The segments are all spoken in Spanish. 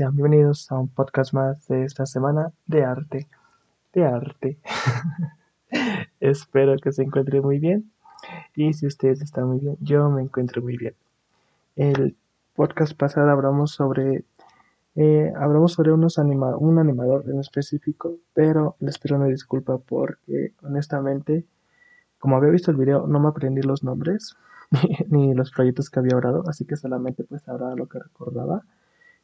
sean bienvenidos a un podcast más de esta semana de arte, de arte. Espero que se encuentre muy bien y si ustedes están muy bien, yo me encuentro muy bien. El podcast pasado hablamos sobre eh, hablamos sobre unos anima un animador en específico, pero les pido una disculpa porque honestamente, como había visto el video, no me aprendí los nombres ni los proyectos que había hablado, así que solamente pues hablaba lo que recordaba.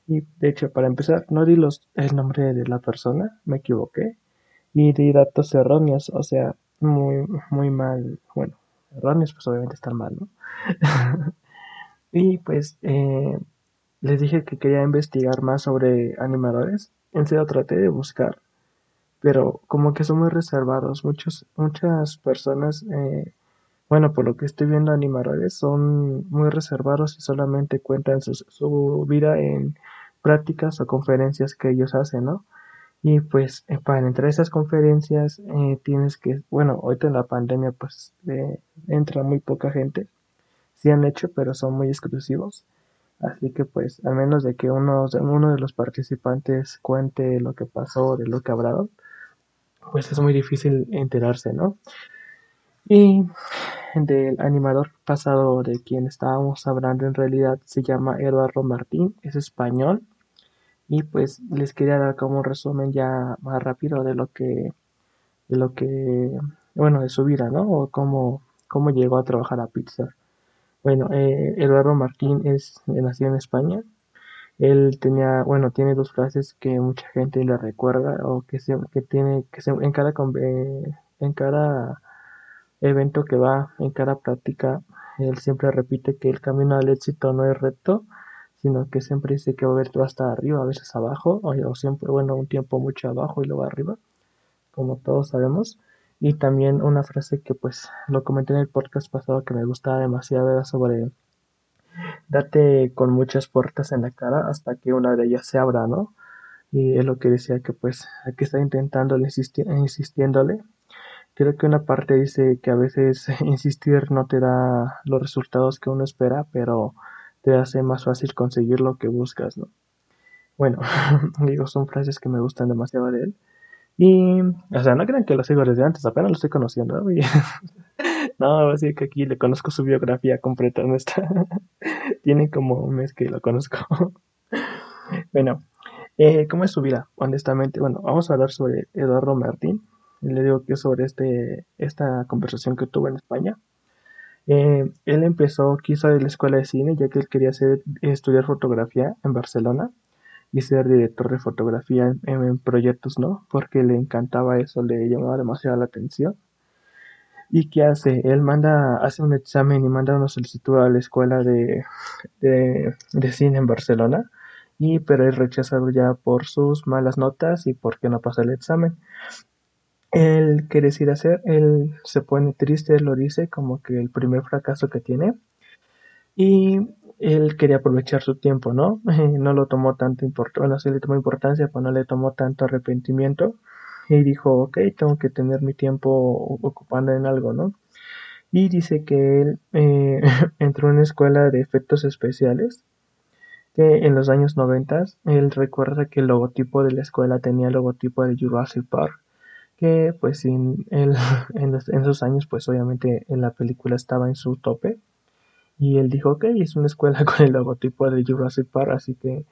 Y de hecho, para empezar, no di los, el nombre de la persona, me equivoqué. Y di datos erróneos, o sea, muy, muy mal. Bueno, erróneos, pues obviamente están mal, ¿no? y pues eh, les dije que quería investigar más sobre animadores. En serio, traté de buscar, pero como que son muy reservados. Muchos, muchas personas eh, bueno, por lo que estoy viendo, animadores son muy reservados y solamente cuentan su, vida en prácticas o conferencias que ellos hacen, ¿no? Y pues eh, para entrar a esas conferencias eh, tienes que, bueno, ahorita en la pandemia pues eh, entra muy poca gente. Sí han hecho, pero son muy exclusivos. Así que pues al menos de que uno, uno de los participantes cuente lo que pasó, de lo que hablaron, pues es muy difícil enterarse, ¿no? Y del animador pasado de quien estábamos hablando en realidad se llama Eduardo Martín, es español. Y pues les quería dar como un resumen ya más rápido de lo que, de lo que, bueno, de su vida, ¿no? O cómo, cómo llegó a trabajar a Pixar. Bueno, eh, Eduardo Martín es, nació en España. Él tenía, bueno, tiene dos frases que mucha gente le recuerda o que, se, que tiene, que se, en cada, en cada evento que va en cada práctica, él siempre repite que el camino al éxito no es recto, sino que siempre dice que va a ver hasta arriba, a veces abajo, o, siempre, bueno, un tiempo mucho abajo y luego arriba, como todos sabemos. Y también una frase que pues lo comenté en el podcast pasado que me gustaba demasiado era sobre date con muchas puertas en la cara hasta que una de ellas se abra, ¿no? Y es lo que decía que pues aquí está intentando insistiéndole Creo que una parte dice que a veces insistir no te da los resultados que uno espera, pero te hace más fácil conseguir lo que buscas, ¿no? Bueno, digo, son frases que me gustan demasiado de él. Y, o sea, no crean que lo sigo desde antes, apenas lo estoy conociendo. ¿no? no, así que aquí le conozco su biografía completa, no está. Tiene como un mes que lo conozco. bueno, eh, ¿cómo es su vida? Honestamente, bueno, vamos a hablar sobre Eduardo Martín le digo que sobre este, esta conversación que tuvo en España. Eh, él empezó, quiso ir a la escuela de cine, ya que él quería estudiar fotografía en Barcelona y ser director de fotografía en, proyectos, ¿no? Porque le encantaba eso, le llamaba demasiado la atención. ¿Y qué hace? Él manda, hace un examen y manda una solicitud a la escuela de, de, de cine en Barcelona y pero es rechazado ya por sus malas notas y porque no pasa el examen él qué decide hacer, él se pone triste, lo dice como que el primer fracaso que tiene y él quería aprovechar su tiempo, ¿no? no lo tomó tanto importancia, bueno, sí le tomó importancia, pero no le tomó tanto arrepentimiento y dijo, ok, tengo que tener mi tiempo ocupando en algo, ¿no? Y dice que él eh, entró en una escuela de efectos especiales, que en los años 90 él recuerda que el logotipo de la escuela tenía el logotipo de Jurassic Park que pues en, en, esos años pues obviamente en la película estaba en su tope. Y él dijo ok es una escuela con el logotipo de Jurassic Park así que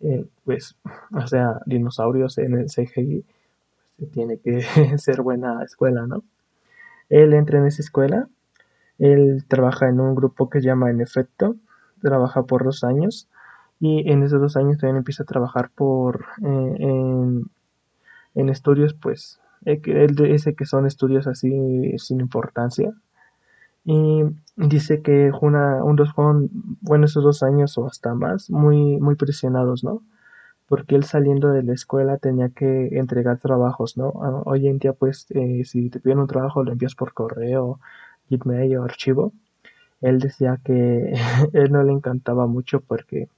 eh, pues o sea dinosaurios en el CGI pues, tiene que ser buena escuela no él entra en esa escuela él trabaja en un grupo que se llama En Efecto trabaja por dos años y en esos dos años también empieza a trabajar por eh, en, en estudios pues él dice que son estudios así sin importancia. Y dice que una, un dos fueron, bueno, esos dos años o hasta más, muy, muy presionados, ¿no? Porque él saliendo de la escuela tenía que entregar trabajos, ¿no? Ah, hoy en día, pues, eh, si te piden un trabajo, lo envías por correo, Gmail o archivo. Él decía que él no le encantaba mucho porque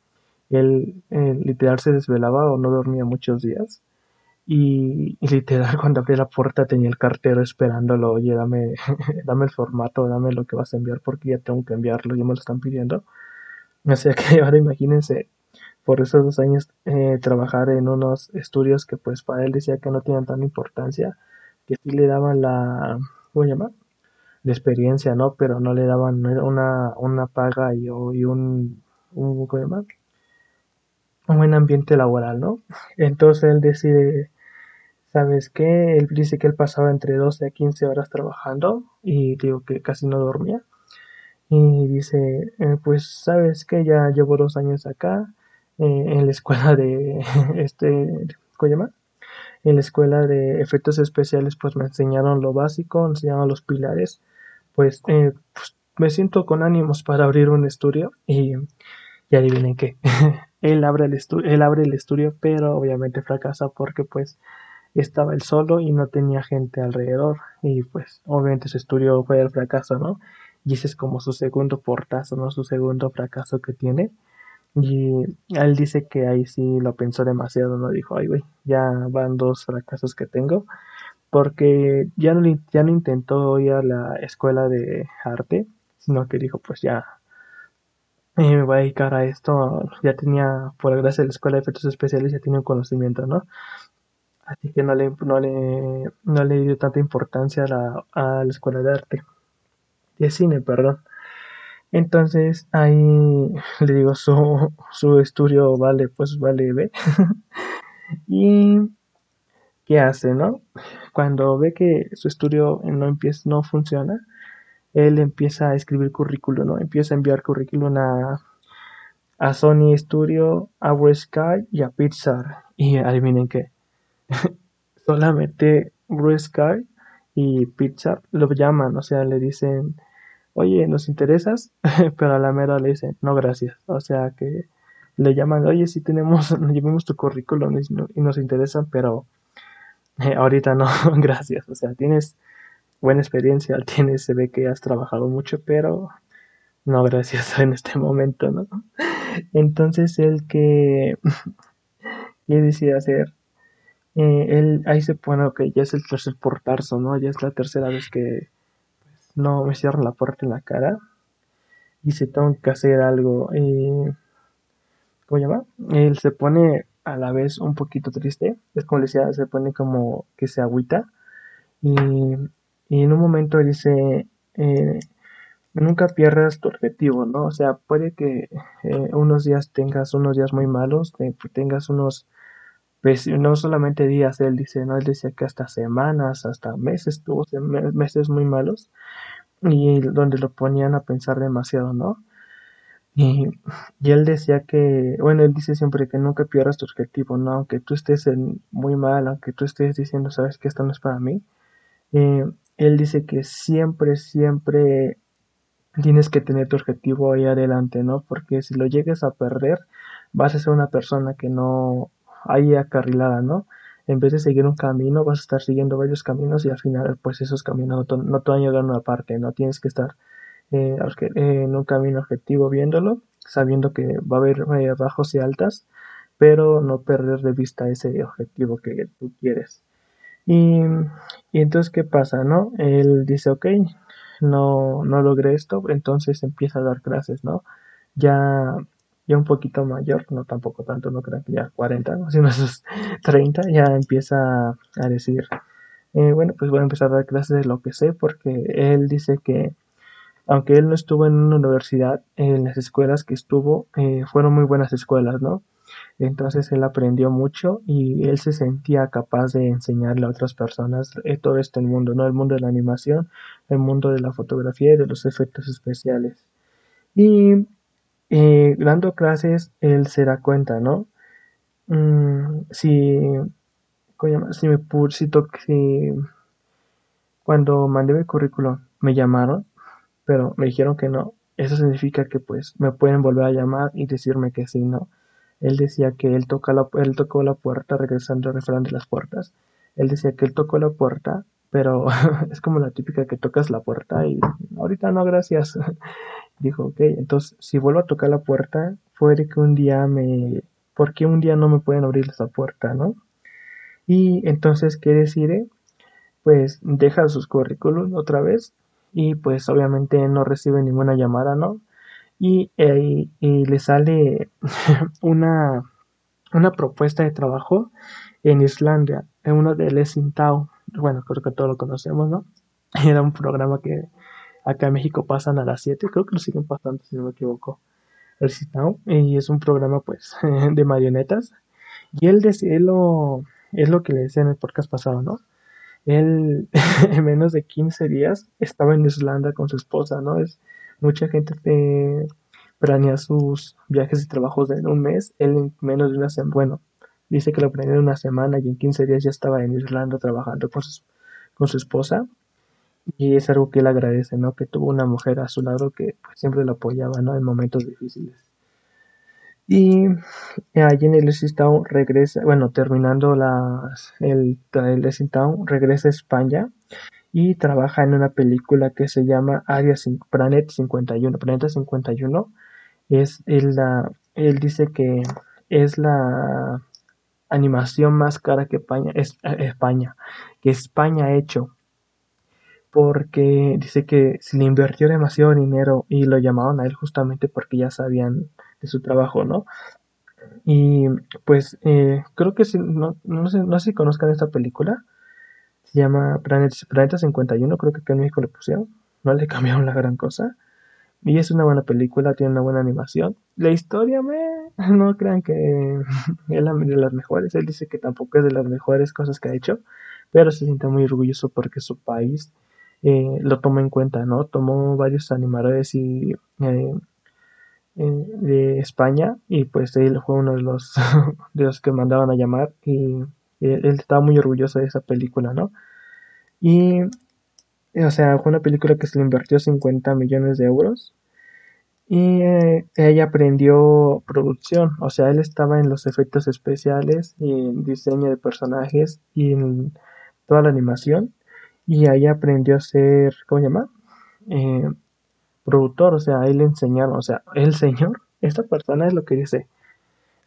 él eh, literal se desvelaba o no dormía muchos días y, literal, cuando abrí la puerta tenía el cartero esperándolo, oye, dame, dame el formato, dame lo que vas a enviar porque ya tengo que enviarlo, ya me lo están pidiendo. O sea que ahora imagínense por esos dos años eh, trabajar en unos estudios que pues para él decía que no tenían tanta importancia, que sí le daban la, ¿cómo experiencia, ¿no? Pero no le daban una, una paga y, un, un, ¿cómo? Un buen ambiente laboral, ¿no? Entonces él decide, ¿sabes qué? Él dice que él pasaba entre 12 a 15 horas trabajando y digo que casi no dormía. Y dice, eh, pues sabes que ya llevo dos años acá, eh, en la escuela de, este, ¿cómo llama? En la escuela de efectos especiales pues me enseñaron lo básico, me enseñaron los pilares, pues, eh, pues me siento con ánimos para abrir un estudio y, y adivinen qué, él abre el estudio, él abre el estudio, pero obviamente fracasa porque pues estaba él solo y no tenía gente alrededor y pues obviamente su estudio fue el fracaso, ¿no? Y ese es como su segundo portazo, ¿no? Su segundo fracaso que tiene. Y él dice que ahí sí lo pensó demasiado, ¿no? Dijo, ay, güey, ya van dos fracasos que tengo. Porque ya no, ya no intentó ir a la escuela de arte, sino que dijo, pues ya eh, me voy a dedicar a esto. Ya tenía, por gracia de la escuela de efectos especiales, ya tenía un conocimiento, ¿no? Así que no le, no le, no le dio tanta importancia a la, a la escuela de arte. De cine, perdón. Entonces ahí le digo, su, su estudio vale, pues vale B. y ¿qué hace, no? Cuando ve que su estudio no empieza, no funciona, él empieza a escribir currículum, ¿no? Empieza a enviar currículum a, a Sony Studio, a Sky y a Pixar. Y adivinen qué. Solamente Sky y Pixar lo llaman, o sea, le dicen oye, ¿nos interesas? Pero a la mera le dicen, no, gracias. O sea que le llaman, oye, si tenemos, llevemos tu currículum y, nos interesan, pero eh, ahorita no, gracias. O sea, tienes buena experiencia, tienes, se ve que has trabajado mucho, pero no, gracias en este momento, ¿no? Entonces, el que, ¿qué decide hacer? Eh, él ahí se pone, ok, ya es el tercer portarzo, ¿no? Ya es la tercera vez que no me cierra la puerta en la cara y se tengo que hacer algo. Eh, ¿Cómo llama? Él se pone a la vez un poquito triste, es como decía, se pone como que se agüita y, en un momento él dice, eh, nunca pierdas tu objetivo, ¿no? O sea, puede que eh, unos días tengas unos días muy malos, tengas unos pues, no solamente días, él dice, no, él decía que hasta semanas, hasta meses, tuvo meses muy malos y donde lo ponían a pensar demasiado, ¿no? Y, él decía que, bueno, él dice siempre que nunca pierdas tu objetivo, ¿no? Aunque tú estés muy mal, aunque tú estés diciendo, sabes que esto no es para mí, eh, él dice que siempre, siempre tienes que tener tu objetivo ahí adelante, ¿no? Porque si lo llegues a perder, vas a ser una persona que no, ahí acarrilada, ¿no? En vez de seguir un camino, vas a estar siguiendo varios caminos y al final, pues esos caminos no te, van a llegar a una parte, ¿no? Tienes que estar eh, en un camino objetivo viéndolo, sabiendo que va a haber eh, bajos y altas, pero no perder de vista ese objetivo que tú quieres. Y, y entonces, ¿qué pasa, no? Él dice, ok, no, no logré esto, entonces empieza a dar clases, ¿no? Ya un poquito mayor, no tampoco tanto, no creo que ya 40, ¿no? sino esos 30, ya empieza a decir, eh, bueno, pues voy a empezar a dar clases de lo que sé, porque él dice que aunque él no estuvo en una universidad, en las escuelas que estuvo eh, fueron muy buenas escuelas, ¿no? Entonces él aprendió mucho y él se sentía capaz de enseñarle a otras personas eh, todo este mundo, ¿no? El mundo de la animación, el mundo de la fotografía y de los efectos especiales. Y eh, dando clases, él se da cuenta, ¿no? Mm, si, si me si, si cuando mandé mi currículum me llamaron, pero me dijeron que no, eso significa que pues me pueden volver a llamar y decirme que sí, ¿no? Él decía que él, toca la, él tocó la puerta, regresando al refrán de las puertas. Él decía que él tocó la puerta, pero es como la típica que tocas la puerta y ahorita no, gracias. Dijo, ok, entonces si vuelvo a tocar la puerta, puede que un día me... ¿Por qué un día no me pueden abrir esa puerta, no? Y entonces, ¿qué decide? Pues deja sus currículum otra vez y pues obviamente no recibe ninguna llamada, ¿no? y, y le sale una, una propuesta de trabajo en Islandia, en uno de Lessing Town. Bueno, creo que todos lo conocemos, ¿no? Era un programa que acá en México pasan a las 7, creo que lo siguen pasando si no me equivoco. Lessing Town, y es un programa pues de marionetas. Y él, decía, lo, es lo que le decía en el podcast pasado, ¿no? Él en menos de 15 días estaba en Islanda con su esposa, ¿no? Es mucha gente que planea sus viajes y trabajos en un mes, él en menos de una semana, bueno, dice que lo planeó en una semana y en 15 días ya estaba en Irlanda trabajando con su, con su esposa y es algo que él agradece, ¿no? Que tuvo una mujer a su lado que pues, siempre lo apoyaba, ¿no? En momentos difíciles. Y allí en el Town regresa, bueno, terminando las, el, el Town, regresa a España y trabaja en una película que se llama Area Planet 51. Planeta 51 es el, la, él dice que es la animación más cara que España, es, España, que España ha hecho. Porque dice que se le invirtió demasiado dinero y lo llamaban a él justamente porque ya sabían de su trabajo, ¿no? Y pues eh, creo que si, no, no, sé, no sé si conozcan esta película. Se llama Planet, Planeta 51, creo que acá en México le pusieron. No le cambiaron la gran cosa. Y es una buena película, tiene una buena animación. La historia, me, no crean que es la, de las mejores. Él dice que tampoco es de las mejores cosas que ha hecho, pero se siente muy orgulloso porque su país eh, lo toma en cuenta, ¿no? Tomó varios animadores eh, eh, de España y pues él fue uno de los de los que mandaban a llamar y él, estaba muy orgulloso de esa película, ¿no? Y o sea, fue una película que se le invirtió 50 millones de euros. Y eh, ella aprendió producción, o sea, él estaba en los efectos especiales y en diseño de personajes y en toda la animación. Y ahí aprendió a ser, ¿cómo se llama? Eh, productor, o sea, él le enseñaron, o sea, el señor, esta persona es lo que dice.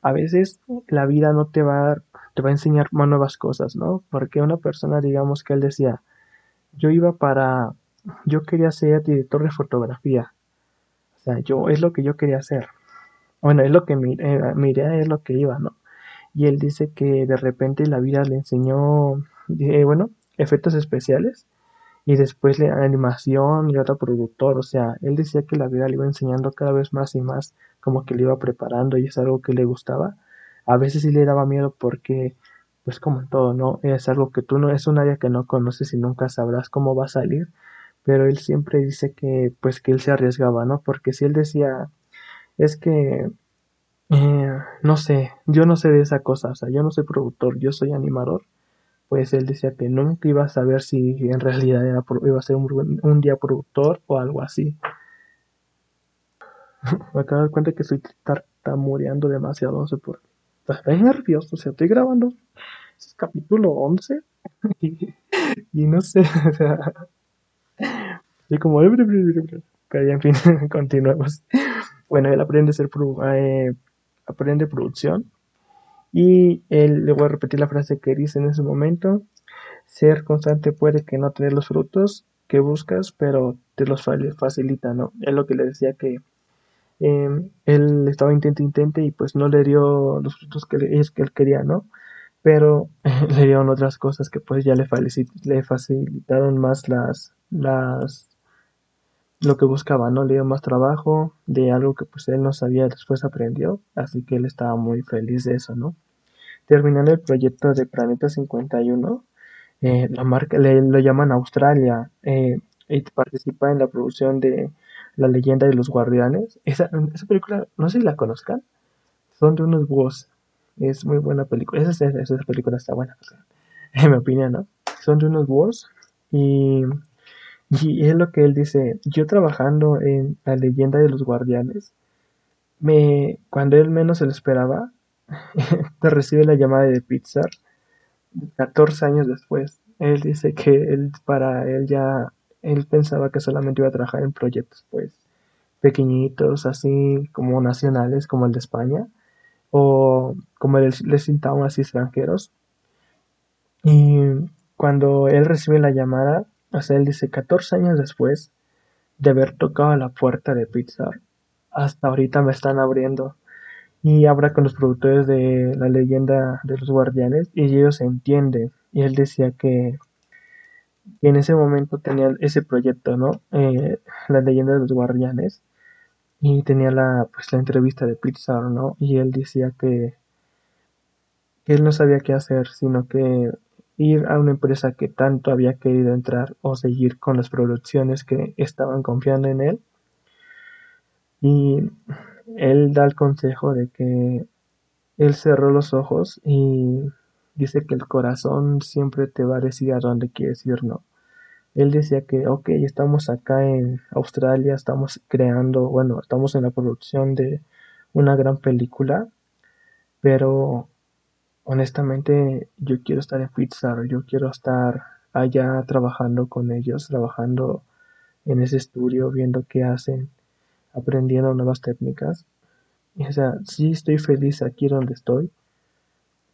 A veces la vida no te va a, te va a enseñar más nuevas cosas, ¿no? Porque una persona, digamos que él decía, yo iba para, yo quería ser director de fotografía. O sea, yo, es lo que yo quería hacer. Bueno, es lo que mi, eh, idea es lo que iba, ¿no? Y él dice que de repente la vida le enseñó, eh, bueno, efectos especiales y después la animación y otro productor. O sea, él decía que la vida le iba enseñando cada vez más y más, como que le iba preparando y es algo que le gustaba. A veces sí le daba miedo porque pues como en todo, ¿no? Es algo que tú no, es un área que no conoces y nunca sabrás cómo va a salir, pero él siempre dice que, pues que él se arriesgaba, ¿no? Porque si él decía, es que, eh, no sé, yo no sé de esa cosa, o sea, yo no soy productor, yo soy animador, pues él decía que nunca iba a saber si en realidad iba a ser un, día productor o algo así. Me acabo de dar cuenta que estoy tartamureando demasiado, no sé. Estoy nervioso, o sea, estoy grabando es capítulo 11 y, no sé, o sea, como, pero en fin, continuemos. Bueno, él aprende a ser, eh, producción y él, le voy a repetir la frase que dice en ese momento, ser constante puede que no tener los frutos que buscas, pero te los facilita, ¿no? Es lo que le decía que em, él estaba intente, intente y pues no le dio los frutos que, que él quería, ¿no? pero le dieron otras cosas que pues ya le, le facilitaron más las, las, lo que buscaba, ¿no? Le dio más trabajo de algo que pues él no sabía, después aprendió, así que él estaba muy feliz de eso, ¿no? Terminando el proyecto de Planeta 51, eh, la marca lo llaman Australia eh, y participa en la producción de La leyenda de los guardianes. Esa, esa película, no sé si la conozcan, son de unos búhos es muy buena película. Esa, esa, película está buena, en mi opinión, ¿no? Son de unos búhos y, y es lo que él dice. Yo trabajando en la leyenda de los guardianes, me, cuando él menos se lo esperaba, recibe la llamada de Pixar 14 años después. Él dice que él, para él ya, él pensaba que solamente iba a trabajar en proyectos, pues, pequeñitos, así como nacionales, como el de España o como les, les así extranjeros. Y cuando él recibe la llamada, o sea, él dice 14 años después de haber tocado la puerta de Pixar, hasta ahorita me están abriendo. Y habla con los productores de la leyenda de los guardianes y ellos entienden. Y él decía que, en ese momento tenía ese proyecto, ¿no? Eh, la leyenda de los guardianes. Y tenía la, pues, la entrevista de Pixar, ¿no? Y él decía que, que él no sabía qué hacer, sino que ir a una empresa que tanto había querido entrar o seguir con las producciones que estaban confiando en él. Y él da el consejo de que él cerró los ojos y dice que el corazón siempre te va a decir a dónde quieres ir, ¿no? Él decía que, ok, estamos acá en Australia, estamos creando, bueno, estamos en la producción de una gran película, pero honestamente yo quiero estar en Pixar, yo quiero estar allá trabajando con ellos, trabajando en ese estudio, viendo qué hacen, aprendiendo nuevas técnicas. o sea, sí estoy feliz aquí donde estoy,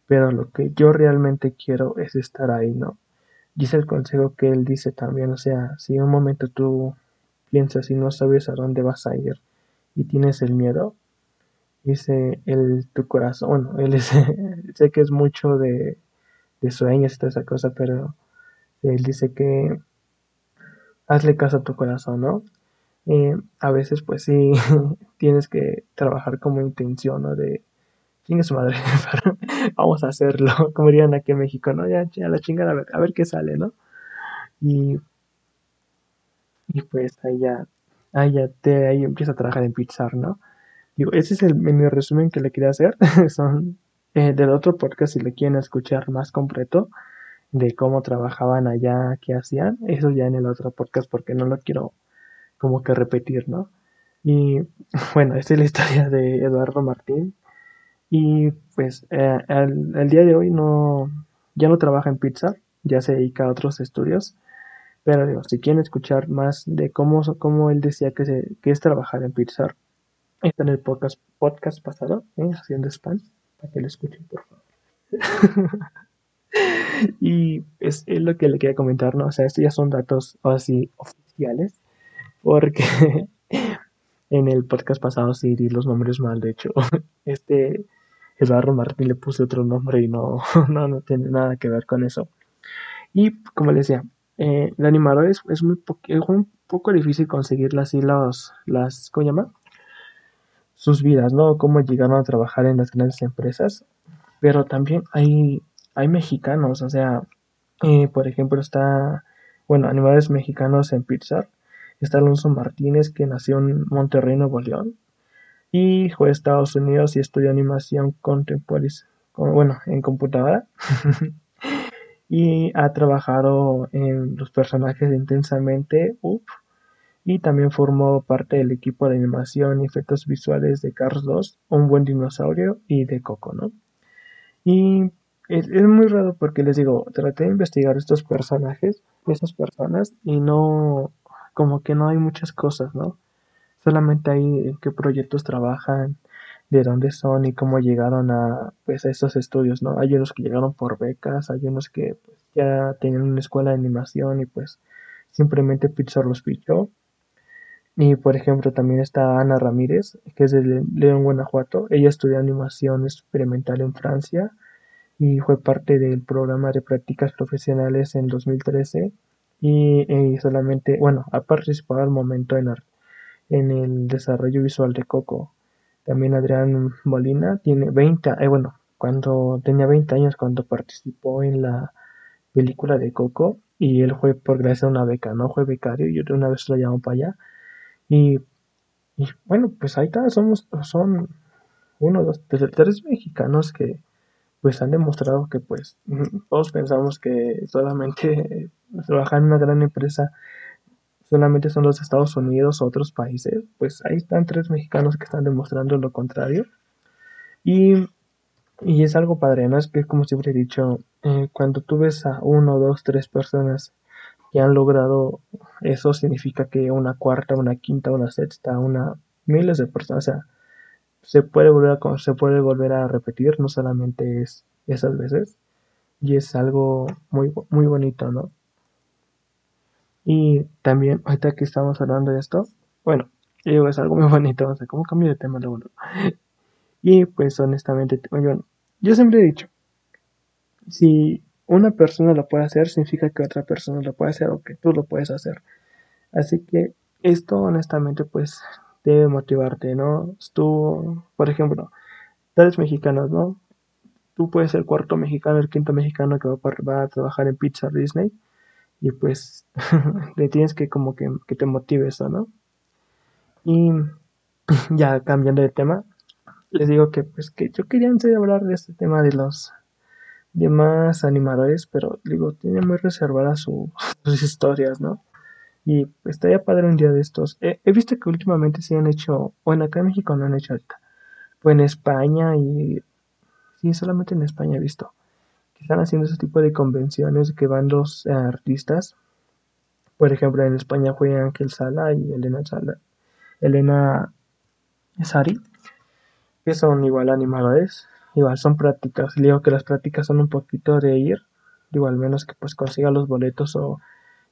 pero lo que yo realmente quiero es estar ahí, ¿no? Y es el consejo que él dice también, o sea, si un momento tú piensas y no sabes a dónde vas a ir y tienes el miedo, dice el tu corazón, él sé que es mucho de, de sueños y toda esa cosa, pero él dice que hazle caso a tu corazón, ¿no? Eh, a veces pues sí tienes que trabajar como intención, ¿no? De chingue su madre, vamos a hacerlo, como dirían aquí en México, ¿no? Ya, ya la chingada, a ver, a ver qué sale, ¿no? Y, y pues ahí ya, ahí ya te, ahí empieza a trabajar en Pixar, ¿no? Digo, ese es el mini resumen que le quería hacer. Son eh, del otro podcast si le quieren escuchar más completo de cómo trabajaban allá, qué hacían. Eso ya en el otro podcast porque no lo quiero como que repetir, ¿no? Y bueno, esta es la historia de Eduardo Martín. Y pues eh, el, día de hoy no, ya no trabaja en Pizza, ya se dedica a otros estudios. Pero digo, si quieren escuchar más de cómo, cómo él decía que, se, que es trabajar en Pixar, Está en el podcast, podcast pasado, ¿eh? haciendo spam, para que lo escuchen, por favor. y es, lo que le quería comentar, ¿no? O sea, estos ya son datos así oficiales, porque en el podcast pasado sí di los nombres mal, de hecho. Este Eduardo Martín le puse otro nombre y no, no, no tiene nada que ver con eso. Y como les decía, eh, el animador es, es muy es un poco difícil conseguir así los, las, ¿cómo llama? sus vidas, ¿no? Cómo llegaron a trabajar en las grandes empresas. Pero también hay, hay mexicanos, o sea, eh, por ejemplo, está, bueno, animales mexicanos en Pixar. Está Alonso Martínez, que nació en Monterrey, Nuevo León. Y fue a Estados Unidos y estudió animación contemporánea, bueno, en computadora. y ha trabajado en los personajes intensamente. Y también formó parte del equipo de animación y efectos visuales de Cars 2, Un buen dinosaurio y de Coco, ¿no? Y es, muy raro porque les digo, traté de investigar estos personajes, esas personas, y no, como que no hay muchas cosas, ¿no? Solamente hay en qué proyectos trabajan, de dónde son y cómo llegaron a, pues, a estos estudios, ¿no? Hay unos que llegaron por becas, hay unos que pues, ya tenían una escuela de animación y pues simplemente Pixar los pichó y por ejemplo también está Ana Ramírez, que es de León, Guanajuato. Ella estudió animación experimental en Francia y fue parte del programa de prácticas profesionales en 2013 y, solamente, bueno, ha participado al momento en, el desarrollo visual de Coco. También Adrián Molina tiene 20, eh, bueno, cuando tenía 20 años cuando participó en la película de Coco y él fue por gracias a una beca, no fue becario y una vez lo llamó para allá y, bueno, pues ahí está, somos, son uno, dos, tres mexicanos que pues han demostrado que pues todos pensamos que solamente trabajar en una gran empresa solamente son los Estados Unidos o otros países, pues ahí están tres mexicanos que están demostrando lo contrario. Y, y es algo padre, ¿no? Es que como siempre he dicho, eh, cuando tú ves a uno, dos, tres personas que han logrado eso significa que una cuarta, una quinta, una sexta, una miles de personas, o sea, se puede volver a, se puede volver a repetir, no solamente es esas veces, y es algo muy, muy bonito, ¿no? Y también, ahorita que estamos hablando de esto, bueno, digo, es algo muy bonito, o sea, ¿cómo cambio de tema luego? Y pues honestamente, bueno, yo siempre he dicho, si una persona lo puede hacer, significa que otra persona lo puede hacer o que tú lo puedes hacer. Así que esto honestamente pues debe motivarte, ¿no? Tú, por ejemplo, tales mexicanos, ¿no? Tú puedes ser el cuarto mexicano, el quinto mexicano que va, a trabajar en Pizza Disney y pues le tienes que como que, que te motive eso, ¿no? Y ya cambiando de tema, les digo que pues que yo quería hablar de este tema de los demás animadores, pero digo, tiene muy reservadas sus historias, ¿no? Y estaría padre un día de estos. He, visto que últimamente se han hecho, bueno, acá en México no han hecho ahorita, pues en España y sí, solamente en España he visto que están haciendo ese tipo de convenciones que van los artistas. Por ejemplo, en España fue Ángel Sala y Elena Sala, Elena Sari, que son igual animadores, igual son prácticas. Digo que las prácticas son un poquito de ir, digo al menos que pues consiga los boletos o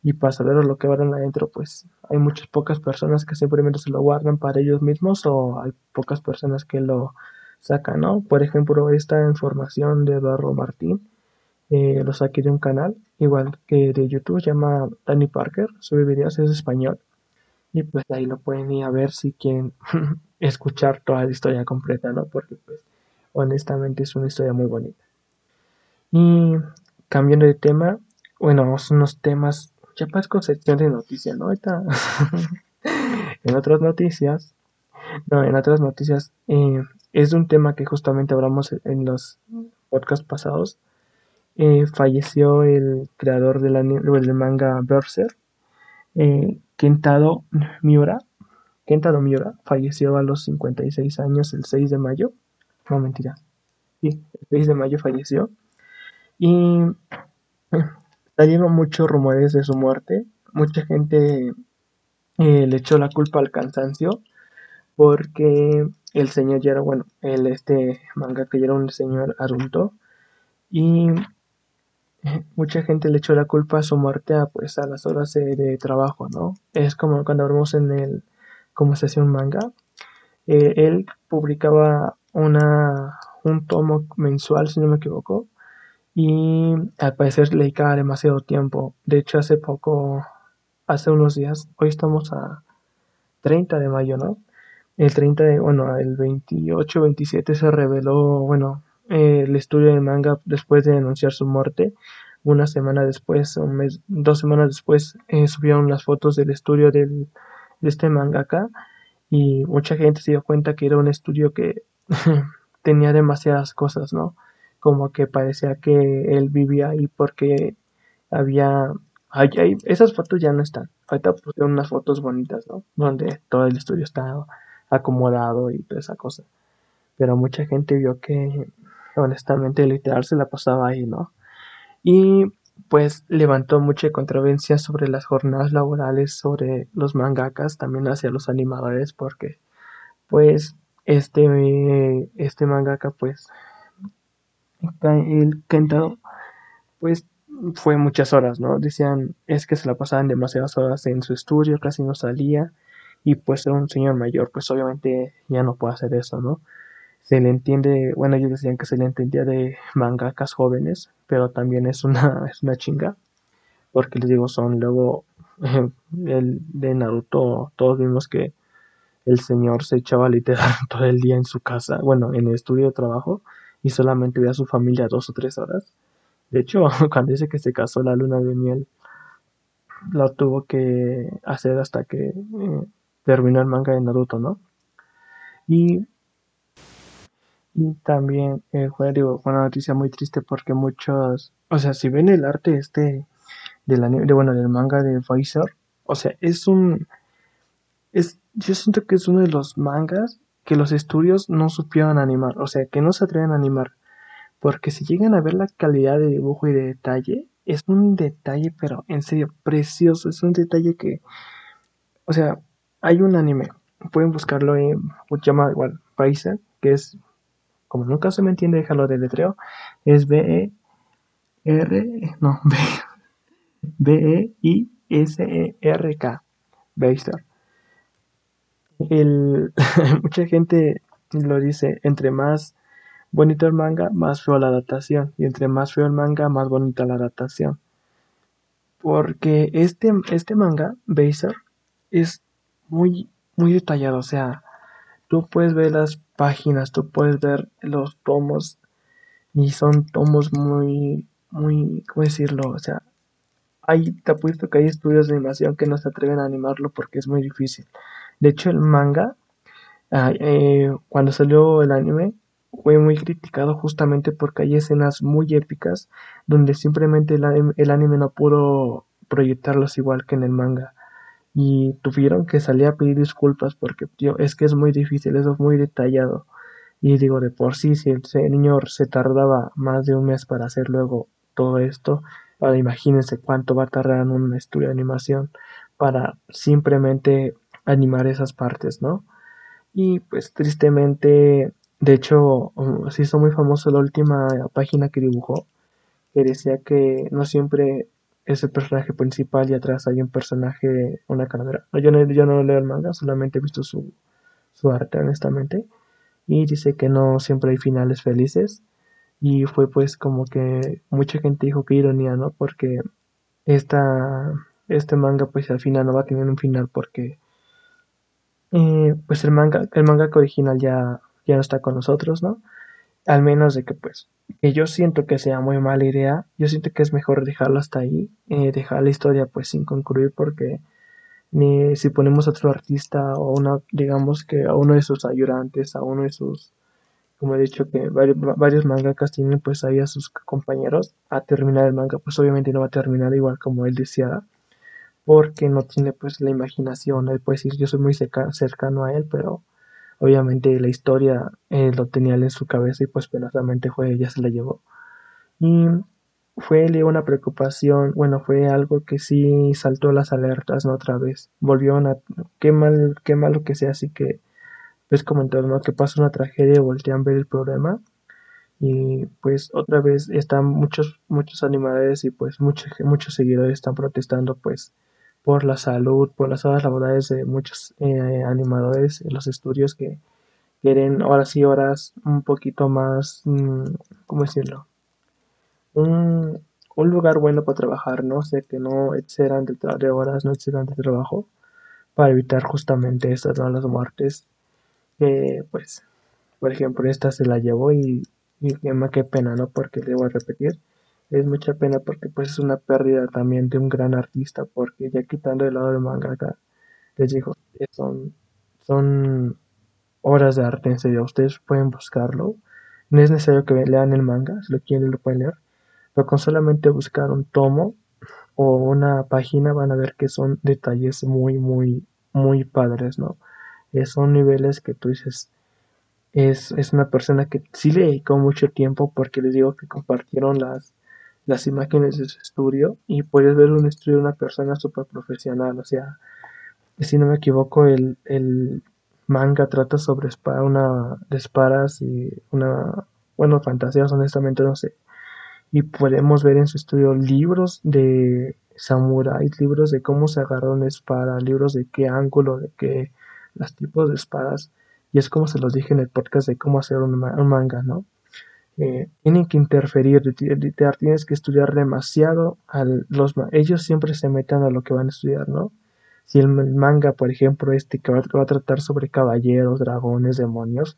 y para saber lo que van adentro, pues hay muchas pocas personas que simplemente se lo guardan para ellos mismos o hay pocas personas que lo sacan, ¿no? Por ejemplo, esta información de Eduardo Martín eh, lo saqué de un canal, igual que de YouTube, se llama Danny Parker, sube videos, es español. Y pues ahí lo pueden ir a ver si quieren escuchar toda la historia completa, ¿no? Porque pues honestamente es una historia muy bonita. Y cambiando de tema, bueno, son unos temas con sección de noticias, ¿no? Ahorita, en otras noticias, no, en otras noticias, eh, es un tema que justamente hablamos en los podcasts pasados. Eh, falleció el creador del, del manga Berserk, eh, Miura. Kentaro Miura falleció a los 56 años el 6 de mayo. No, mentira. Sí, el 6 de mayo falleció. Y Salieron muchos rumores de su muerte. Mucha gente eh, le echó la culpa al cansancio porque el señor ya era, bueno, el este manga que ya era un señor adulto y mucha gente le echó la culpa a su muerte a pues a las horas de, trabajo, ¿no? Es como cuando hablamos en el como sesión manga, eh, él publicaba una un tomo mensual, si no me equivoco, y al parecer le demasiado tiempo. De hecho, hace poco, hace unos días, hoy estamos a 30 de mayo, ¿no? El 30 de, bueno, el 28, 27 se reveló, bueno, el estudio de manga después de anunciar su muerte. Una semana después, un mes, dos semanas después, eh, subieron las fotos del estudio del, de este mangaka y mucha gente se dio cuenta que era un estudio que tenía demasiadas cosas, ¿no? Como que parecía que él vivía ahí porque había... esas fotos ya no están. Ahorita pusieron unas fotos bonitas, ¿no? Donde todo el estudio está acomodado y toda esa cosa. Pero mucha gente vio que honestamente literal se la pasaba ahí, ¿no? Y pues levantó mucha controversia sobre las jornadas laborales, sobre los mangakas, también hacia los animadores, porque pues este, este mangaka pues el Kentaro, pues fue muchas horas, ¿no? Decían, es que se la pasaban demasiadas horas en su estudio, casi no salía, y pues era un señor mayor, pues obviamente ya no puede hacer eso, ¿no? Se le entiende, bueno, ellos decían que se le entendía de mangakas jóvenes, pero también es una, es una chinga, porque les digo, son luego, el de Naruto, todos vimos que el señor se echaba literal todo el día en su casa, bueno, en el estudio de trabajo, y solamente ve a su familia dos o tres horas. De hecho, cuando dice que se casó la luna de miel, lo tuvo que hacer hasta que eh, terminó el manga de Naruto, ¿no? Y, y también eh, fue, digo, una noticia muy triste porque muchos, o sea, si ven el arte este del de, bueno, del manga de Pfizer, o sea, es un, es, yo siento que es uno de los mangas que los estudios no supieron animar, o sea, que no se atreven a animar. Porque si llegan a ver la calidad de dibujo y de detalle, es un detalle, pero en serio, precioso. Es un detalle que, o sea, hay un anime, pueden buscarlo en, llama igual, Pfizer, que es, como nunca se me entiende, déjalo de letreo, es B-E-R, no, B-E-I-S-E-R-K, Beister el, mucha gente lo dice, entre más bonito el manga, más feo la adaptación. Y entre más feo el manga, más bonita la adaptación. Porque este, este manga, Baser, es muy, muy detallado. O sea, tú puedes ver las páginas, tú puedes ver los tomos. Y son tomos muy, muy, ¿cómo decirlo? O sea, hay, te apuesto que hay estudios de animación que no se atreven a animarlo porque es muy difícil. De hecho, el manga, ah, eh, cuando salió el anime, fue muy criticado justamente porque hay escenas muy épicas donde simplemente el, anime, no pudo proyectarlos igual que en el manga. Y tuvieron que salir a pedir disculpas porque tío, es que es muy difícil, eso es muy detallado. Y digo, de por sí, si el señor se tardaba más de un mes para hacer luego todo esto, imagínense cuánto va a tardar en un estudio de animación para simplemente animar esas partes, ¿no? Y pues tristemente de hecho, um, se hizo muy famoso la última página que dibujó, que decía que no siempre es el personaje principal y atrás hay un personaje, una calavera. Yo no, yo no leo el manga, solamente he visto su, su arte, honestamente. Y dice que no siempre hay finales felices. Y fue pues como que mucha gente dijo que ironía, ¿no? Porque esta, este manga pues al final no va a tener un final porque eh, pues el manga, el manga original ya ya no está con nosotros, ¿no? Al menos de que pues, que yo siento que sea muy mala idea, yo siento que es mejor dejarlo hasta ahí, eh, dejar la historia pues sin concluir porque ni si ponemos a otro artista o una, digamos que a uno de sus ayudantes, a uno de sus, como he dicho que varios, varios mangakas tienen pues ahí a sus compañeros a terminar el manga, pues obviamente no va a terminar igual como él deseara porque no tiene pues la imaginación, él puede decir yo soy muy cercano a él, pero Obviamente la historia eh, lo tenía él en su cabeza y pues penosamente fue, ya se la llevó. Y fue una preocupación, bueno, fue algo que sí saltó las alertas, ¿no? Otra vez. Volvió a, qué mal, qué malo que sea, así que, pues comentó, ¿no? Que pasa una tragedia y voltean a ver el problema. Y pues otra vez están muchos, muchos animadores y pues muchos, muchos seguidores están protestando, pues, por la salud, por las horas laborales de muchos eh, animadores en los estudios que quieren horas y horas un poquito más, mm, ¿cómo decirlo? Un, lugar bueno para trabajar, ¿no? O sea, que no excedan de, de horas, no excedan de trabajo, para evitar justamente estas malas muertes. Que, pues, por ejemplo, esta se la llevó y, y qué pena, ¿no? Porque debo repetir, es mucha pena porque pues es una pérdida también de un gran artista porque ya quitando el lado del mangaka les digo son son horas de arte en serio ustedes pueden buscarlo. No es necesario que lean el manga si lo quieren lo pueden leer pero con solamente buscar un tomo o una página van a ver que son detalles muy muy muy padres no eh, son niveles que tú dices es, es una persona que sí le dedicó mucho tiempo porque les digo que compartieron las las imágenes de su estudio y puedes ver un estudio de una persona súper profesional. O sea, si no me equivoco, el, el manga trata sobre una de espadas y una, bueno, fantasías, honestamente no sé. Y podemos ver en su estudio libros de samuráis, libros de cómo se agarró una espada, libros de qué ángulo, de qué, los tipos de espadas. Y es como se los dije en el podcast de cómo hacer un manga, ¿no? Eh, tienen que interferir, tienes que estudiar demasiado. Al, los, ellos siempre se meten a lo que van a estudiar, ¿no? Si el, manga, por ejemplo, este que va, a tratar sobre caballeros, dragones, demonios,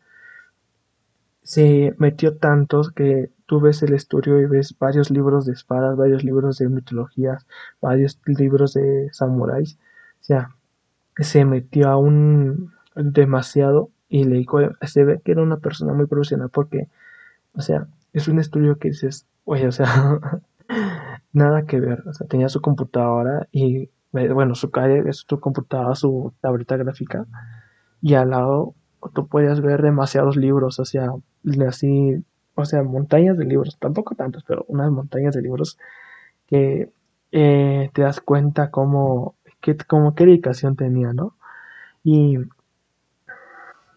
se metió tantos que tú ves el estudio y ves varios libros de espadas, varios libros de mitologías, varios libros de samuráis. O sea, se metió aún demasiado y le se ve que era una persona muy profesional porque o sea, es un estudio que dices, oye, o sea, nada que ver. O sea, tenía su computadora y, bueno, su calle es su computadora, su tableta gráfica. Y al lado tú podías ver demasiados libros, o sea, así, o sea, montañas de libros, tampoco tantos, pero unas montañas de libros que eh, te das cuenta cómo, qué, como qué dedicación tenía, ¿no? Y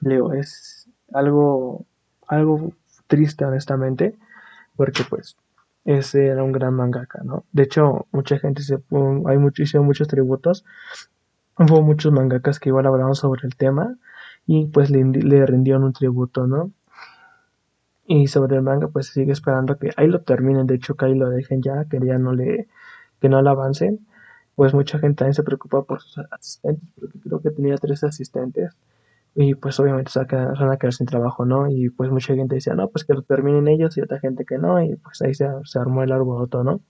Leo, es algo, algo triste honestamente, porque pues ese era un gran mangaka, ¿no? De hecho, mucha gente se hay muchos, muchos tributos hubo muchos mangakas que igual hablaron sobre el tema y pues le, le rindieron un tributo, ¿no? Y sobre el manga, pues sigue esperando que ahí lo terminen. De hecho, que ahí lo dejen ya, que ya no le, que no le avancen. Pues mucha gente también se preocupa por sus asistentes, porque creo que tenía tres asistentes. Y pues obviamente se van a quedar sin trabajo, ¿no? Y pues mucha gente decía, no, pues que lo terminen ellos y otra gente que no. Y pues ahí se, se armó el arboloto, ¿no?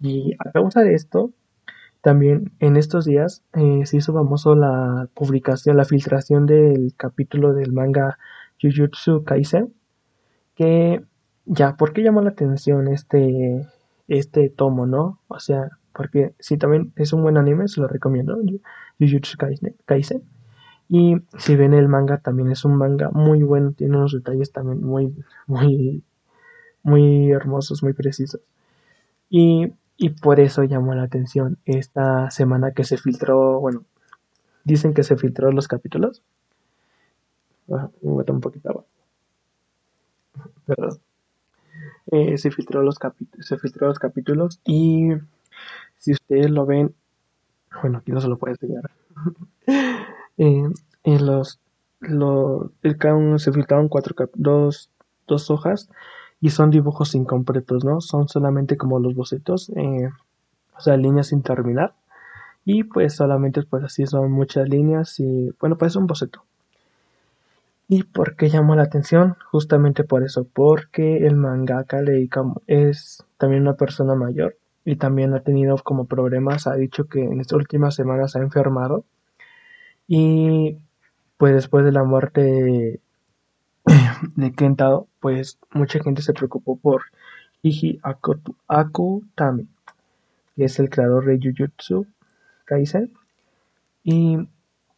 Y a causa de esto, también en estos días eh, se hizo famoso la publicación, la filtración del capítulo del manga Jujutsu Kaisen que ya, ¿por qué llamó la atención este, este tomo, no? O sea, porque si también es un buen anime, se lo recomiendo, Jujutsu Kaisen. Y si ven el manga, también es un manga muy bueno, tiene unos detalles también muy, muy, muy hermosos, muy precisos. Y, y por eso llamó la atención esta semana que se filtró, bueno, dicen que se filtró los capítulos. un poquito abajo. Perdón. Eh, se filtró los se filtró los capítulos y si ustedes lo ven, bueno, aquí no se lo puede enseñar. eh, en los, los, cada uno se filtraron cuatro dos, dos hojas y son dibujos incompletos, ¿no? Son solamente como los bocetos, eh, o sea, líneas sin terminar. Y pues solamente pues así son muchas líneas y bueno, pues es un boceto. ¿Y por qué llamó la atención? Justamente por eso, porque el mangaka Leika es también una persona mayor y también ha tenido como problemas, ha dicho que en estas últimas semanas ha enfermado y pues después de la muerte de, Kentaro, pues mucha gente se preocupó por Hiji Akutami, que es el creador de Jujutsu Kaisen y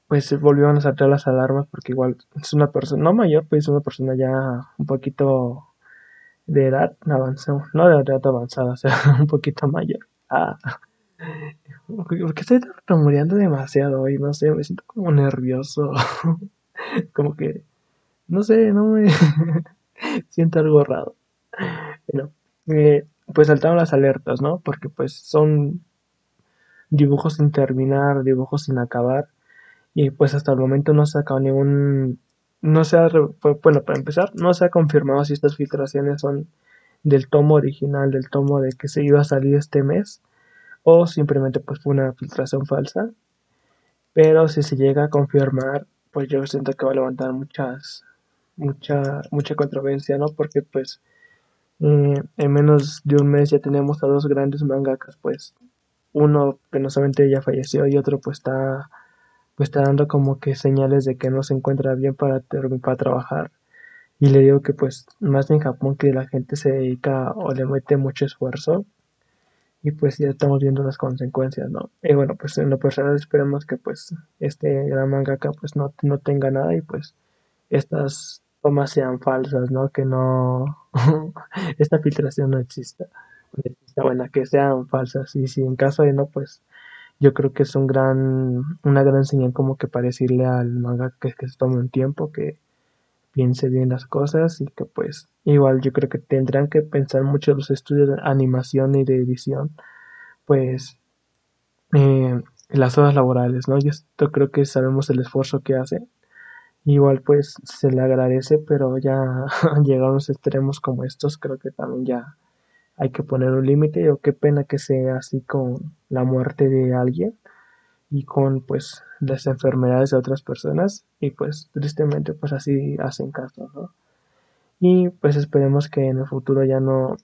pues se volvieron a saltar las alarmas porque igual es una persona, no mayor, pues es una persona ya un poquito de edad avanzada, no de edad avanzada, o sea, un poquito mayor. Ah, porque estoy muriendo demasiado hoy, no sé, me siento como nervioso, como que, no sé, no me siento algo raro. Bueno, eh, pues saltaron las alertas, ¿no? Porque pues son dibujos sin terminar, dibujos sin acabar y pues hasta el momento no se ha sacado ningún, no se ha, bueno, para empezar, no se ha confirmado si estas filtraciones son del tomo original, del tomo de que se iba a salir este mes, o simplemente pues fue una filtración falsa. Pero si se llega a confirmar, pues yo siento que va a levantar muchas, mucha, mucha controversia, ¿no? Porque pues eh, en menos de un mes ya tenemos a dos grandes mangakas, pues uno penosamente ya falleció y otro pues está pues está dando como que señales de que no se encuentra bien para, para trabajar. Y le digo que pues más en Japón que la gente se dedica o le mete mucho esfuerzo. Y pues ya estamos viendo las consecuencias, ¿no? Y bueno, pues en lo personal esperemos que pues este gran mangaka pues no, no tenga nada y pues estas tomas sean falsas, ¿no? Que no... esta filtración no exista. Bueno, que sean falsas. Y si en caso de no, pues yo creo que es un gran, una gran señal como que para decirle al manga que, que se tome un tiempo, que piense bien las cosas y que pues igual yo creo que tendrán que pensar mucho los estudios de animación y de edición, pues eh, las horas laborales, ¿no? Yo creo que sabemos el esfuerzo que hacen. Igual pues se le agradece, pero ya llegar a unos extremos como estos, creo que también ya hay que poner un límite o qué pena que sea así con la muerte de alguien y con pues las enfermedades de otras personas y pues tristemente pues así hacen caso, ¿no? Y pues esperemos que en el futuro ya no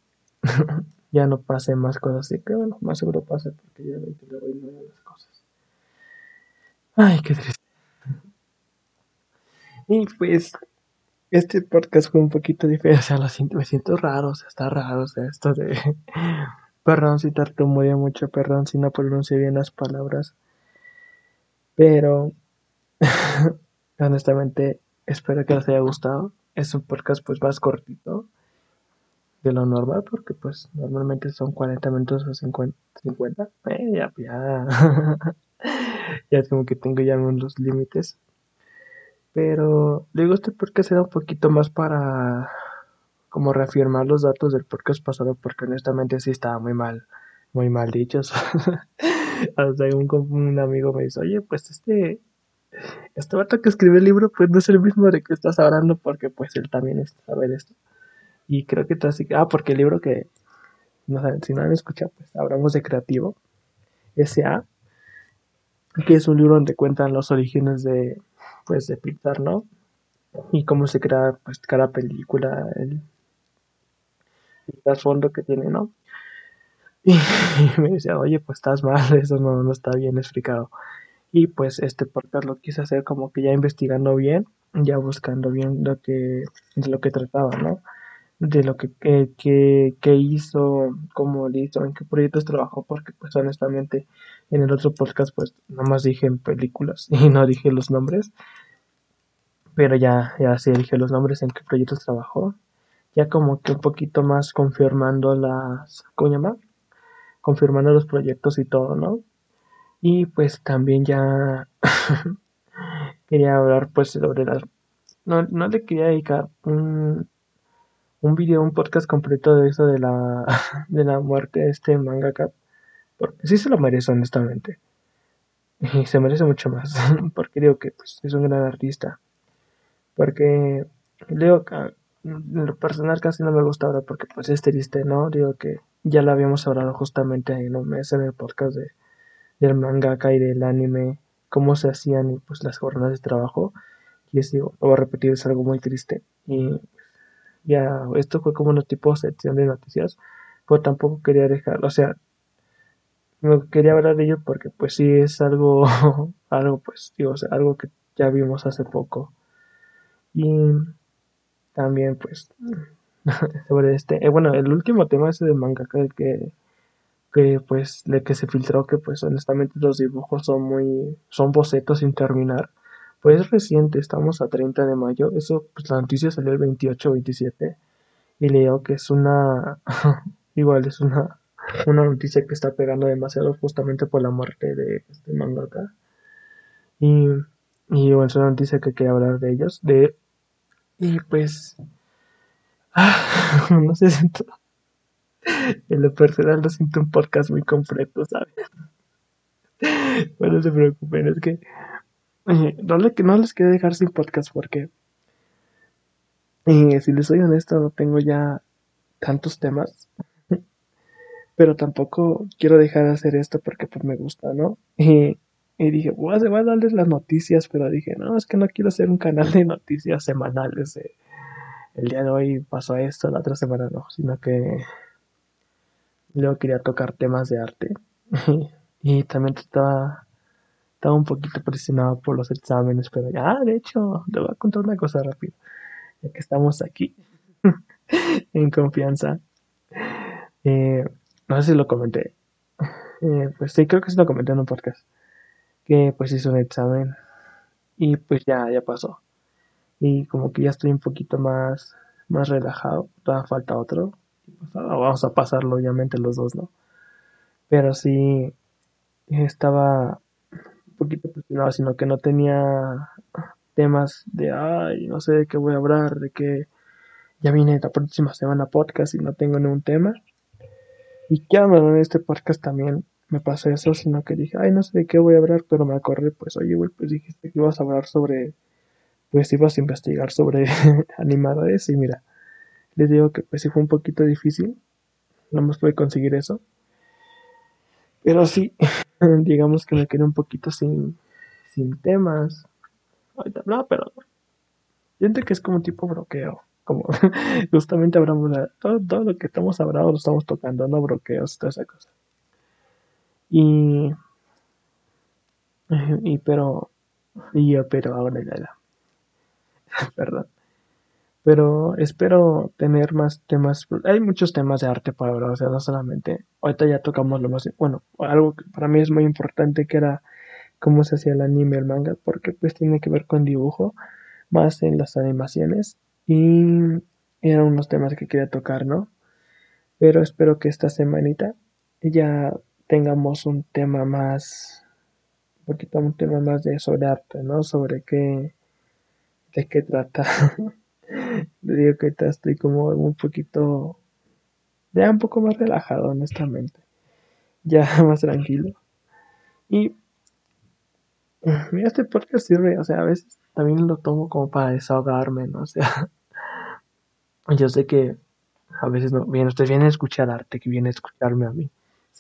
ya no pase más cosas así, que bueno, más seguro pase porque ya le voy las cosas. Ay, qué triste. Y pues este podcast fue un poquito diferente, o sea, lo siento, me siento raro, o está raro, o sea, esto de... perdón si tartamudeo mucho, perdón si no pronuncio bien las palabras, pero honestamente espero que les haya gustado. Es un podcast pues más cortito de lo normal, porque pues normalmente son 40 minutos o 50, 50. Eh, ya, ya, ya es como que tengo ya los límites. Pero digo este podcast será un poquito más para como reafirmar los datos del podcast pasado porque honestamente sí estaba muy mal, muy mal dichos. Hasta un, amigo me dice, oye, pues este, este vato que escribe el libro, pues no es el mismo de que estás hablando, porque pues él también sabe esto. Y creo que así, ah, porque el libro que, no saben, si no han escuchado, pues hablamos de creativo, S.A., que es un libro donde cuentan los orígenes de, pues, de Pixar, ¿no? Y cómo se crea, pues, cada película, el, el trasfondo que tiene, ¿no? Y, me decía, oye, pues estás mal, eso no, no está bien explicado. Y pues este podcast lo quise hacer como que ya investigando bien, ya buscando bien lo que, de lo que trataba, ¿no? De lo que, que, que hizo, cómo lo hizo, en qué proyectos trabajó, porque pues honestamente en el otro podcast pues nomás dije en películas y no dije los nombres. Pero ya, ya sí dije los nombres en qué proyectos trabajó. Ya como que un poquito más confirmando las, ¿cómo llama? Confirmando los proyectos y todo, ¿no? Y pues también ya quería hablar pues sobre las... No, no le quería dedicar un, un video, un podcast completo de eso de la, de la muerte de este mangaka, porque sí se lo merece honestamente. Y se merece mucho más, porque digo que pues, es un gran artista. Porque leo en lo personal casi no me gusta ahora porque pues es triste, ¿no? Digo que ya lo habíamos hablado justamente en un mes en el podcast de, del mangaka y del anime, cómo se hacían y pues las jornadas de trabajo. Y es, digo, lo voy a repetir, es algo muy triste. Y ya, esto fue como una tipo sección de noticias, pero tampoco quería dejar, o sea, no quería hablar de ello porque pues sí es algo, algo pues, digo, algo que ya vimos hace poco. Y también pues sobre este, eh, bueno, el último tema ese de mangaka que que pues de que se filtró que pues honestamente los dibujos son muy son bocetos sin terminar. Pues es reciente, estamos a 30 de mayo, eso pues la noticia salió el 28 27 y leo que es una igual es una una noticia que está pegando demasiado justamente por la muerte de este mangaka. Y y bueno, es una noticia que quería hablar de ellos, de y pues. Ah, no sé, siento. En lo personal, lo siento un podcast muy completo, ¿sabes? Bueno, no se preocupen, es que. no, le, no les quiero dejar sin podcast porque. si les soy honesto, no tengo ya tantos temas. Pero tampoco quiero dejar de hacer esto porque pues me gusta, ¿no? Y y dije, voy a, darles las noticias, pero dije, no, es que no quiero hacer un canal de noticias semanales. el día de hoy pasó esto, la otra semana no, sino que luego quería tocar temas de arte. y también estaba, estaba un poquito presionado por los exámenes, pero ya, de hecho, te voy a contar una cosa rápida, ya que estamos aquí en confianza. Eh, no sé si lo comenté. Eh, pues sí, creo que sí lo comenté en un podcast que pues hizo un examen y pues ya, ya pasó. Y como que ya estoy un poquito más, más relajado, todavía falta otro. Pues, vamos a pasarlo obviamente los dos, ¿no? Pero sí estaba un poquito presionado, sino que no tenía temas de, ay, no sé de qué voy a hablar, de que ya viene la próxima semana podcast y no tengo ningún tema. Y que en este podcast también me pasó eso, sino que dije, ay, no sé de qué voy a hablar, pero me acordé, pues, oye, güey, pues dijiste que ibas a hablar sobre, pues ibas a investigar sobre animadores y mira, les digo que pues sí fue un poquito difícil, no más pude conseguir eso, pero sí, digamos que me quedé un poquito sin, sin temas, ahorita no, pero siento que es como tipo bloqueo. Como justamente hablamos de todo, todo lo que estamos hablando lo estamos tocando, no bloqueos, toda esa cosa. Y, y pero, y yo, pero ahora ya, perdón. Pero espero tener más temas. Hay muchos temas de arte para hablar, o sea, no solamente. Ahorita ya tocamos lo más. Bueno, algo que para mí es muy importante que era cómo se hacía el anime, el manga, porque pues tiene que ver con dibujo, más en las animaciones. Y eran unos temas que quería tocar, ¿no? Pero espero que esta semanita ya tengamos un tema más, un poquito un tema más de sobre arte, ¿no? Sobre qué, de qué trata. Le digo que estoy como un poquito, ya un poco más relajado, honestamente. Ya más tranquilo. Y mira, este podcast sirve, o sea, a veces también lo tomo como para desahogarme, ¿no? O sea, yo sé que a veces no, bien, ustedes vienen a escuchar arte, que viene a escucharme a mí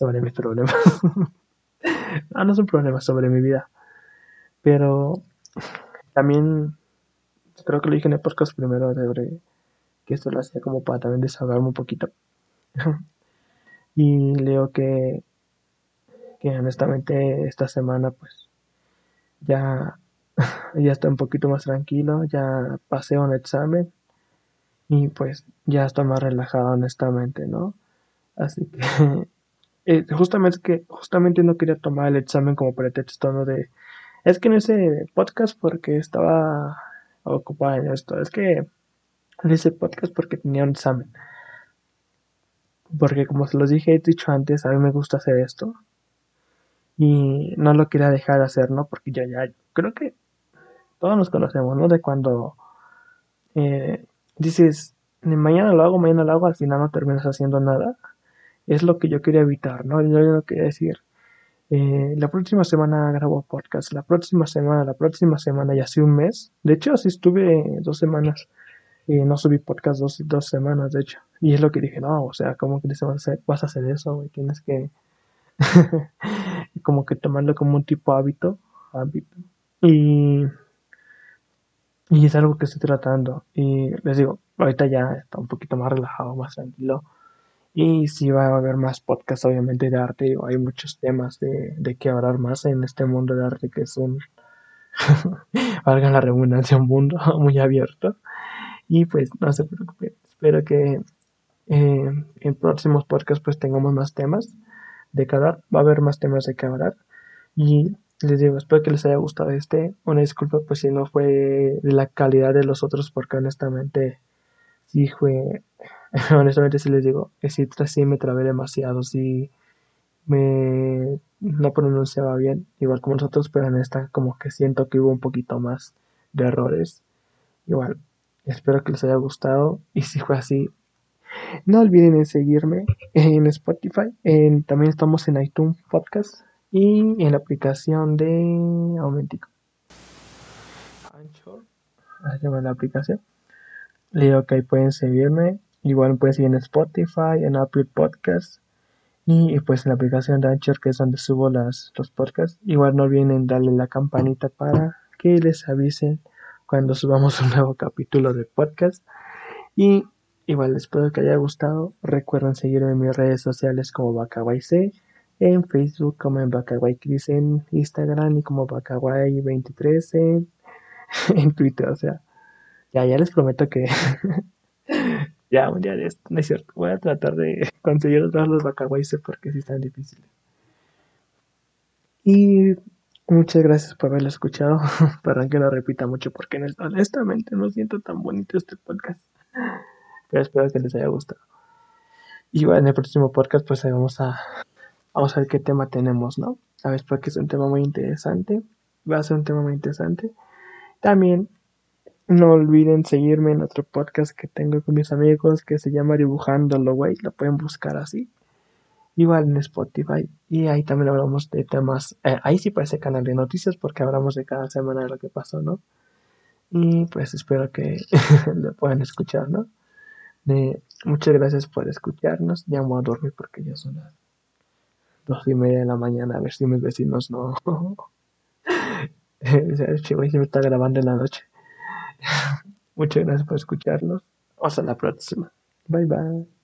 sobre mis problemas. ah, no son problemas sobre mi vida. Pero también creo que lo dije en el podcast primero sobre que esto lo hacía como para también desahogarme un poquito. y leo que, que honestamente esta semana pues ya, ya estoy un poquito más tranquilo, ya pasé un examen y pues ya estoy más relajado honestamente, ¿no? Así que eh, justamente que justamente no quería tomar el examen como pretexto, ¿no? De es que en ese podcast porque estaba ocupado en esto, es que en ese podcast porque tenía un examen. Porque como se los dije, he dicho antes, a mí me gusta hacer esto. Y no lo quería dejar de hacer, ¿no? Porque ya, ya, creo que todos nos conocemos, ¿no? De cuando eh, dices, mañana lo hago, mañana lo hago, al final no terminas haciendo nada. Es lo que yo quería evitar, ¿no? Yo lo quería decir. Eh, la próxima semana grabo podcast, la próxima semana, la próxima semana y así un mes. De hecho, así estuve dos semanas no subí podcast dos, dos semanas, de hecho. Y es lo que dije, no, o sea, ¿cómo que vas a hacer, vas a hacer eso, güey? Tienes que como que tomarlo como un tipo hábito, hábito. Y, y es algo que estoy tratando. Y les digo, ahorita ya está un poquito más relajado, más tranquilo. Y sí va a haber más podcasts, obviamente, de arte. Hay muchos temas de, de que hablar más en este mundo de arte que es un, valga la redundancia, un mundo muy abierto. Y pues no se preocupen, espero que eh, en próximos podcasts pues tengamos más temas de que hablar, va a haber más temas de que hablar. Y les digo, espero que les haya gustado este. Una disculpa pues si no fue de la calidad de los otros porque honestamente sí fue, honestamente sí les digo, que sí, me trabé demasiado, sí me no pronunciaba bien, igual como nosotros, pero en esta como que siento que hubo un poquito más de errores. Igual, Espero que les haya gustado y si fue así, no olviden en seguirme en Spotify. también estamos en iTunes Podcast y en la aplicación de Aumentico. Anchor, llama la aplicación. Le digo que ahí pueden seguirme. Igual pueden seguir en Spotify, en Apple Podcasts y pues en la aplicación de que es donde subo las, los podcasts. Igual no olviden darle la campanita para que les avisen cuando subamos un nuevo capítulo de podcast. Y igual espero que haya gustado. Recuerden seguirme en mis redes sociales como BacaguayC, en Facebook como en BacaguayCris, en Instagram y como Bacaguay23 en, en Twitter. O sea, ya, ya les prometo que ya un día de esto, no es cierto. Voy a tratar de conseguir los porque sí están difíciles. Y Muchas gracias por haberlo escuchado. Perdón que lo repita mucho porque honestamente no siento tan bonito este podcast. Pero espero que les haya gustado. Y bueno, en el próximo podcast pues vamos a, vamos a ver qué tema tenemos, ¿no? A ver, porque es un tema muy interesante. Va a ser un tema muy interesante. También no olviden seguirme en otro podcast que tengo con mis amigos que se llama Dibujando lo Güey. Lo pueden buscar así igual en Spotify. Y ahí también hablamos de temas, eh, ahí sí parece canal de noticias porque hablamos de cada semana de lo que pasó, ¿no? Y pues espero que lo puedan escuchar, ¿no? muchas gracias por escucharnos. Ya voy a dormir porque ya son las dos y media de la mañana. A ver si mis vecinos no. Chivo, si me está grabando en la noche. muchas gracias por escucharnos. Hasta la próxima. Bye bye.